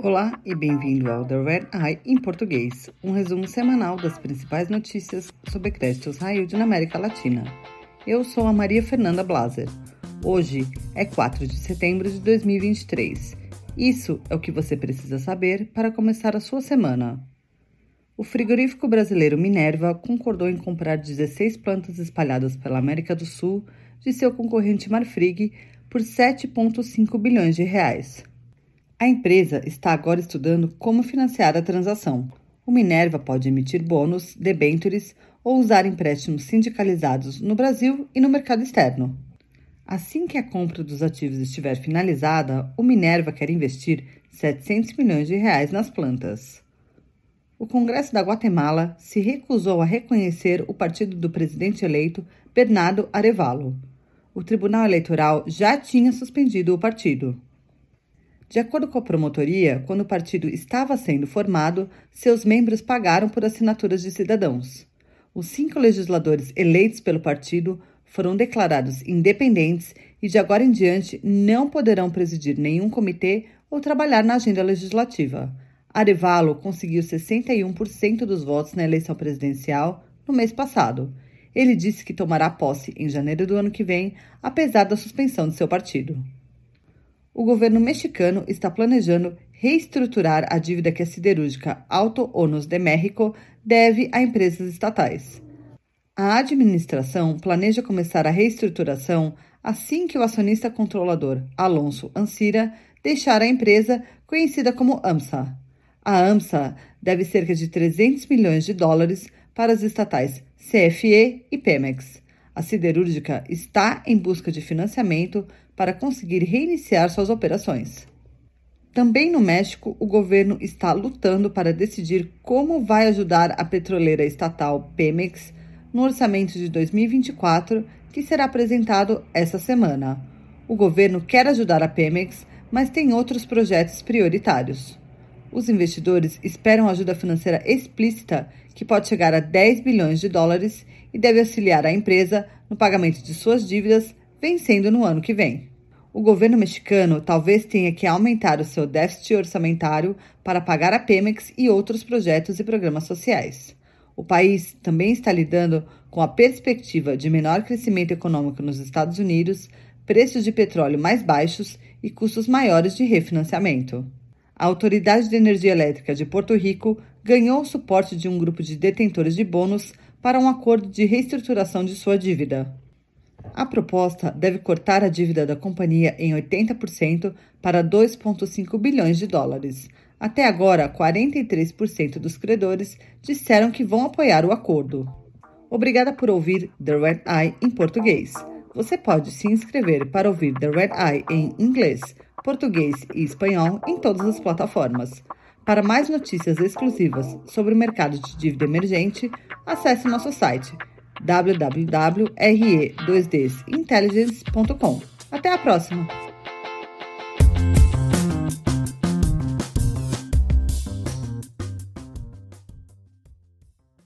Olá e bem-vindo ao The Red Eye em português, um resumo semanal das principais notícias sobre créditos high yield na América Latina. Eu sou a Maria Fernanda Blaser. Hoje é 4 de setembro de 2023. Isso é o que você precisa saber para começar a sua semana. O frigorífico brasileiro Minerva concordou em comprar 16 plantas espalhadas pela América do Sul de seu concorrente Marfrig por 7,5 bilhões de reais. A empresa está agora estudando como financiar a transação. O Minerva pode emitir bônus, debêntures ou usar empréstimos sindicalizados no Brasil e no mercado externo. Assim que a compra dos ativos estiver finalizada, o Minerva quer investir 700 milhões de reais nas plantas. O Congresso da Guatemala se recusou a reconhecer o partido do presidente eleito Bernardo Arevalo. O Tribunal Eleitoral já tinha suspendido o partido. De acordo com a promotoria, quando o partido estava sendo formado, seus membros pagaram por assinaturas de cidadãos. Os cinco legisladores eleitos pelo partido foram declarados independentes e, de agora em diante, não poderão presidir nenhum comitê ou trabalhar na agenda legislativa. Arevalo conseguiu 61% dos votos na eleição presidencial no mês passado. Ele disse que tomará posse em janeiro do ano que vem, apesar da suspensão de seu partido o governo mexicano está planejando reestruturar a dívida que a siderúrgica Alto Onos de México deve a empresas estatais. A administração planeja começar a reestruturação assim que o acionista controlador Alonso Ancira deixar a empresa conhecida como AMSA. A AMSA deve cerca de 300 milhões de dólares para as estatais CFE e Pemex. A siderúrgica está em busca de financiamento para conseguir reiniciar suas operações. Também no México, o governo está lutando para decidir como vai ajudar a petroleira estatal Pemex no orçamento de 2024, que será apresentado essa semana. O governo quer ajudar a Pemex, mas tem outros projetos prioritários. Os investidores esperam ajuda financeira explícita, que pode chegar a 10 bilhões de dólares e deve auxiliar a empresa no pagamento de suas dívidas vencendo no ano que vem. O governo mexicano talvez tenha que aumentar o seu déficit orçamentário para pagar a Pemex e outros projetos e programas sociais. O país também está lidando com a perspectiva de menor crescimento econômico nos Estados Unidos, preços de petróleo mais baixos e custos maiores de refinanciamento. A Autoridade de Energia Elétrica de Porto Rico ganhou o suporte de um grupo de detentores de bônus para um acordo de reestruturação de sua dívida. A proposta deve cortar a dívida da companhia em 80% para 2,5 bilhões de dólares. Até agora, 43% dos credores disseram que vão apoiar o acordo. Obrigada por ouvir The Red Eye em português. Você pode se inscrever para ouvir The Red Eye em inglês, português e espanhol em todas as plataformas. Para mais notícias exclusivas sobre o mercado de dívida emergente, acesse nosso site www.re2dintelligence.com. Até a próxima!